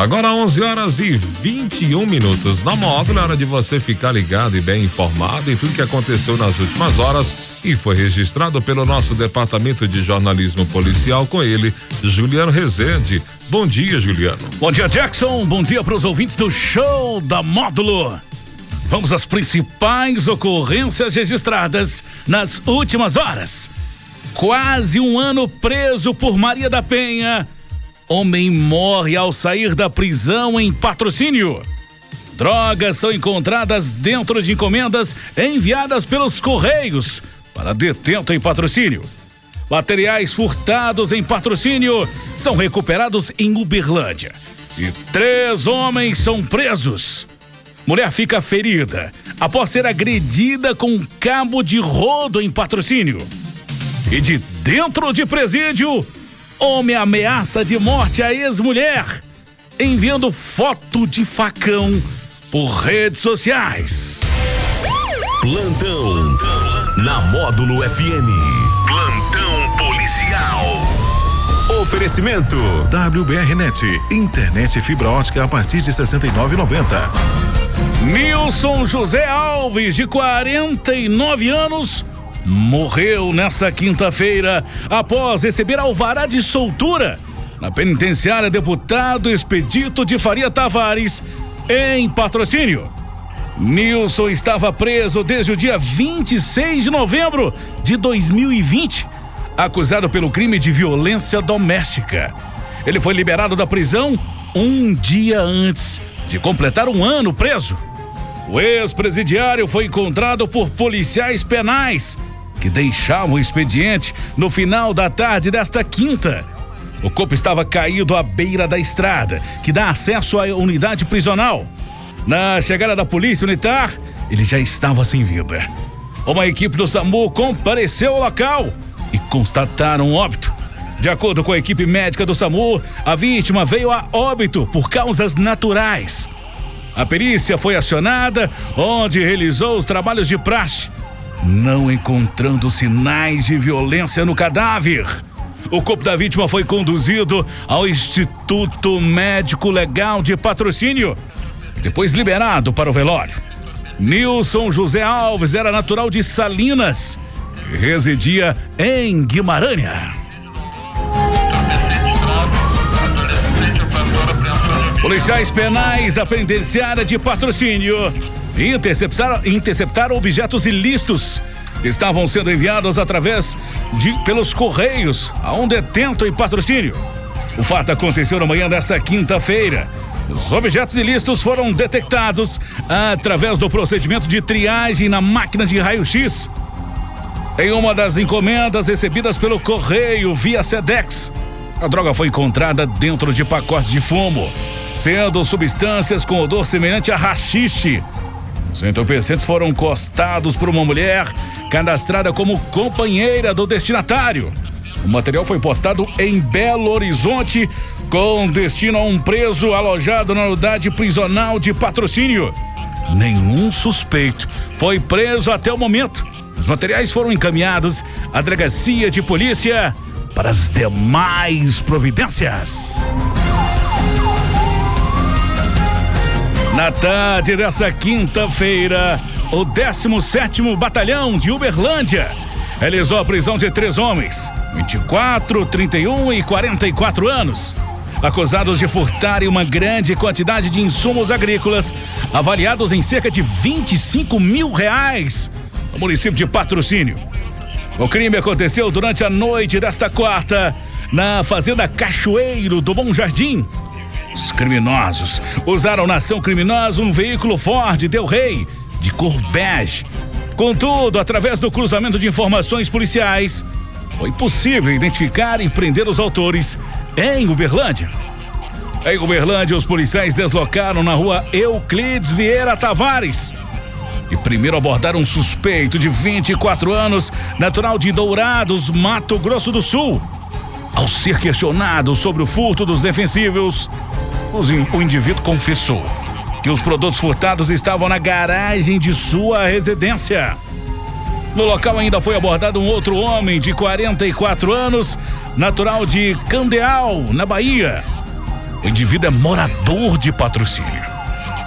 Agora 11 horas e 21 minutos. Na módulo é hora de você ficar ligado e bem informado em tudo que aconteceu nas últimas horas e foi registrado pelo nosso departamento de jornalismo policial com ele, Juliano Rezende. Bom dia, Juliano. Bom dia, Jackson. Bom dia para os ouvintes do show da Módulo. Vamos às principais ocorrências registradas nas últimas horas. Quase um ano preso por Maria da Penha Homem morre ao sair da prisão em patrocínio. Drogas são encontradas dentro de encomendas enviadas pelos Correios para detento em patrocínio. Materiais furtados em patrocínio são recuperados em Uberlândia. E três homens são presos. Mulher fica ferida após ser agredida com um cabo de rodo em patrocínio. E de dentro de presídio, Homem ameaça de morte a ex-mulher, enviando foto de facão por redes sociais. Plantão na Módulo FM. Plantão policial. Oferecimento WBRnet, internet fibra ótica a partir de 69,90. Nilson José Alves, de 49 anos, morreu nessa quinta-feira após receber alvará de soltura na penitenciária deputado Expedito de Faria Tavares, em patrocínio. Nilson estava preso desde o dia 26 de novembro de 2020, acusado pelo crime de violência doméstica. Ele foi liberado da prisão um dia antes de completar um ano preso. O ex-presidiário foi encontrado por policiais penais que deixavam o expediente no final da tarde desta quinta. O corpo estava caído à beira da estrada, que dá acesso à unidade prisional. Na chegada da polícia militar, ele já estava sem vida. Uma equipe do SAMU compareceu ao local e constataram óbito. De acordo com a equipe médica do SAMU, a vítima veio a óbito por causas naturais. A perícia foi acionada, onde realizou os trabalhos de praxe não encontrando sinais de violência no cadáver. O corpo da vítima foi conduzido ao Instituto Médico Legal de Patrocínio, depois liberado para o velório. Nilson José Alves era natural de Salinas e residia em Guimarães. Policiais penais da penitenciária de patrocínio interceptaram, interceptaram objetos ilícitos estavam sendo enviados através de pelos correios a um detento em patrocínio. O fato aconteceu na manhã dessa quinta-feira. Os objetos ilícitos foram detectados através do procedimento de triagem na máquina de raio-x. Em uma das encomendas recebidas pelo correio via Sedex, a droga foi encontrada dentro de pacotes de fumo, sendo substâncias com odor semelhante a rachixe os entorpecentes foram encostados por uma mulher cadastrada como companheira do destinatário. O material foi postado em Belo Horizonte com destino a um preso alojado na unidade prisional de patrocínio. Nenhum suspeito foi preso até o momento. Os materiais foram encaminhados à delegacia de polícia para as demais providências. Na tarde dessa quinta-feira, o 17 Batalhão de Uberlândia. Realizou a prisão de três homens, 24, 31 e 44 anos, acusados de furtarem uma grande quantidade de insumos agrícolas, avaliados em cerca de 25 mil reais, no município de Patrocínio. O crime aconteceu durante a noite desta quarta, na Fazenda Cachoeiro do Bom Jardim, os criminosos usaram na ação criminosa um veículo Ford Del Rey, de cor bege. Contudo, através do cruzamento de informações policiais, foi possível identificar e prender os autores em Uberlândia. Em Uberlândia, os policiais deslocaram na rua Euclides Vieira Tavares e primeiro abordaram um suspeito de 24 anos, natural de Dourados, Mato Grosso do Sul. Ao ser questionado sobre o furto dos defensivos, o indivíduo confessou que os produtos furtados estavam na garagem de sua residência. No local ainda foi abordado um outro homem de 44 anos, natural de Candeal, na Bahia. O indivíduo é morador de patrocínio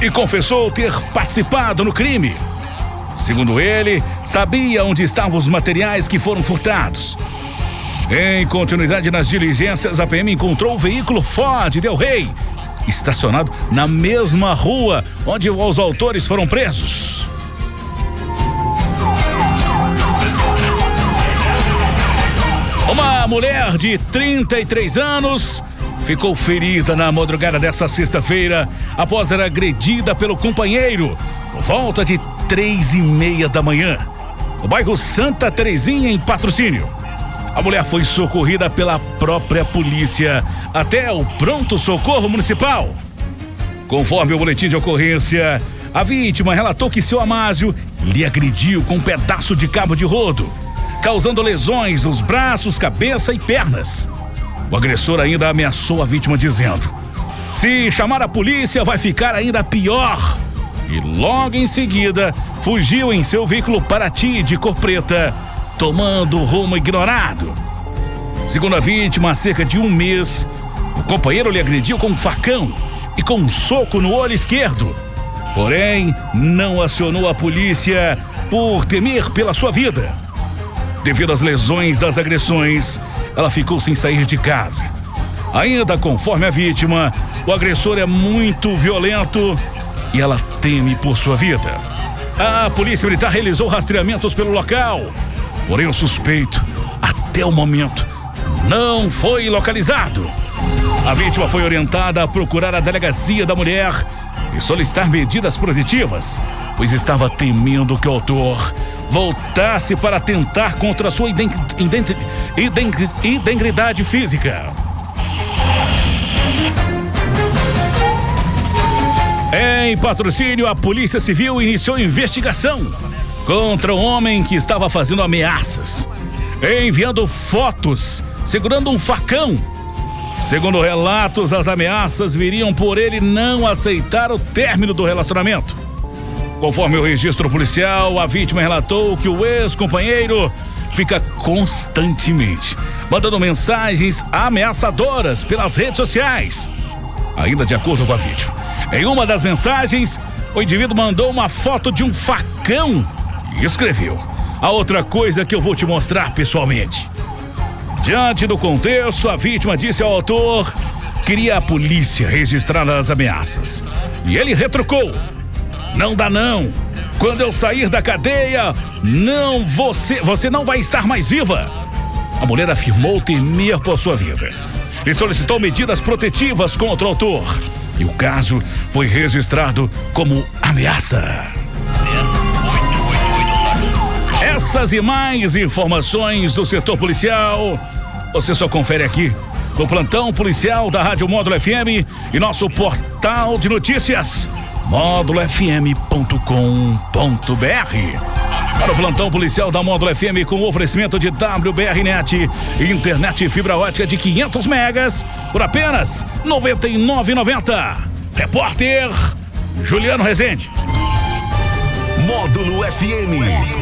e confessou ter participado no crime. Segundo ele, sabia onde estavam os materiais que foram furtados. Em continuidade nas diligências, a PM encontrou o veículo Ford Del Rey estacionado na mesma rua onde os autores foram presos. Uma mulher de 33 anos ficou ferida na madrugada dessa sexta-feira após ser agredida pelo companheiro por volta de três e meia da manhã, no bairro Santa Terezinha, em patrocínio. A mulher foi socorrida pela própria polícia até o pronto-socorro municipal. Conforme o boletim de ocorrência, a vítima relatou que seu Amásio lhe agrediu com um pedaço de cabo de rodo, causando lesões nos braços, cabeça e pernas. O agressor ainda ameaçou a vítima dizendo: Se chamar a polícia, vai ficar ainda pior. E logo em seguida, fugiu em seu veículo Paraty de cor preta, tomando rumo ignorado. Segundo a vítima, há cerca de um mês, o companheiro lhe agrediu com um facão e com um soco no olho esquerdo. Porém, não acionou a polícia por temer pela sua vida. Devido às lesões das agressões, ela ficou sem sair de casa. Ainda conforme a vítima, o agressor é muito violento e ela teme por sua vida. A polícia militar realizou rastreamentos pelo local, porém o suspeito, até o momento, não foi localizado. A vítima foi orientada a procurar a delegacia da mulher e solicitar medidas protetivas, pois estava temendo que o autor voltasse para tentar contra sua identidade física. Em patrocínio, a Polícia Civil iniciou investigação contra um homem que estava fazendo ameaças, enviando fotos segurando um facão. Segundo relatos, as ameaças viriam por ele não aceitar o término do relacionamento. Conforme o registro policial, a vítima relatou que o ex-companheiro fica constantemente mandando mensagens ameaçadoras pelas redes sociais. Ainda de acordo com a vítima, em uma das mensagens, o indivíduo mandou uma foto de um facão escreveu: A outra coisa que eu vou te mostrar pessoalmente. Diante do contexto, a vítima disse ao autor queria a polícia registrar as ameaças. E ele retrucou: Não dá não. Quando eu sair da cadeia, não você, você não vai estar mais viva. A mulher afirmou temer por sua vida e solicitou medidas protetivas contra o autor. E o caso foi registrado como ameaça. Essas e mais informações do setor policial, você só confere aqui no plantão policial da Rádio Módulo FM e nosso portal de notícias módulofm.com.br. Para o plantão policial da Módulo FM com oferecimento de WBRnet, internet fibra ótica de 500 megas por apenas R$ 99,90. Repórter Juliano Rezende. Módulo FM.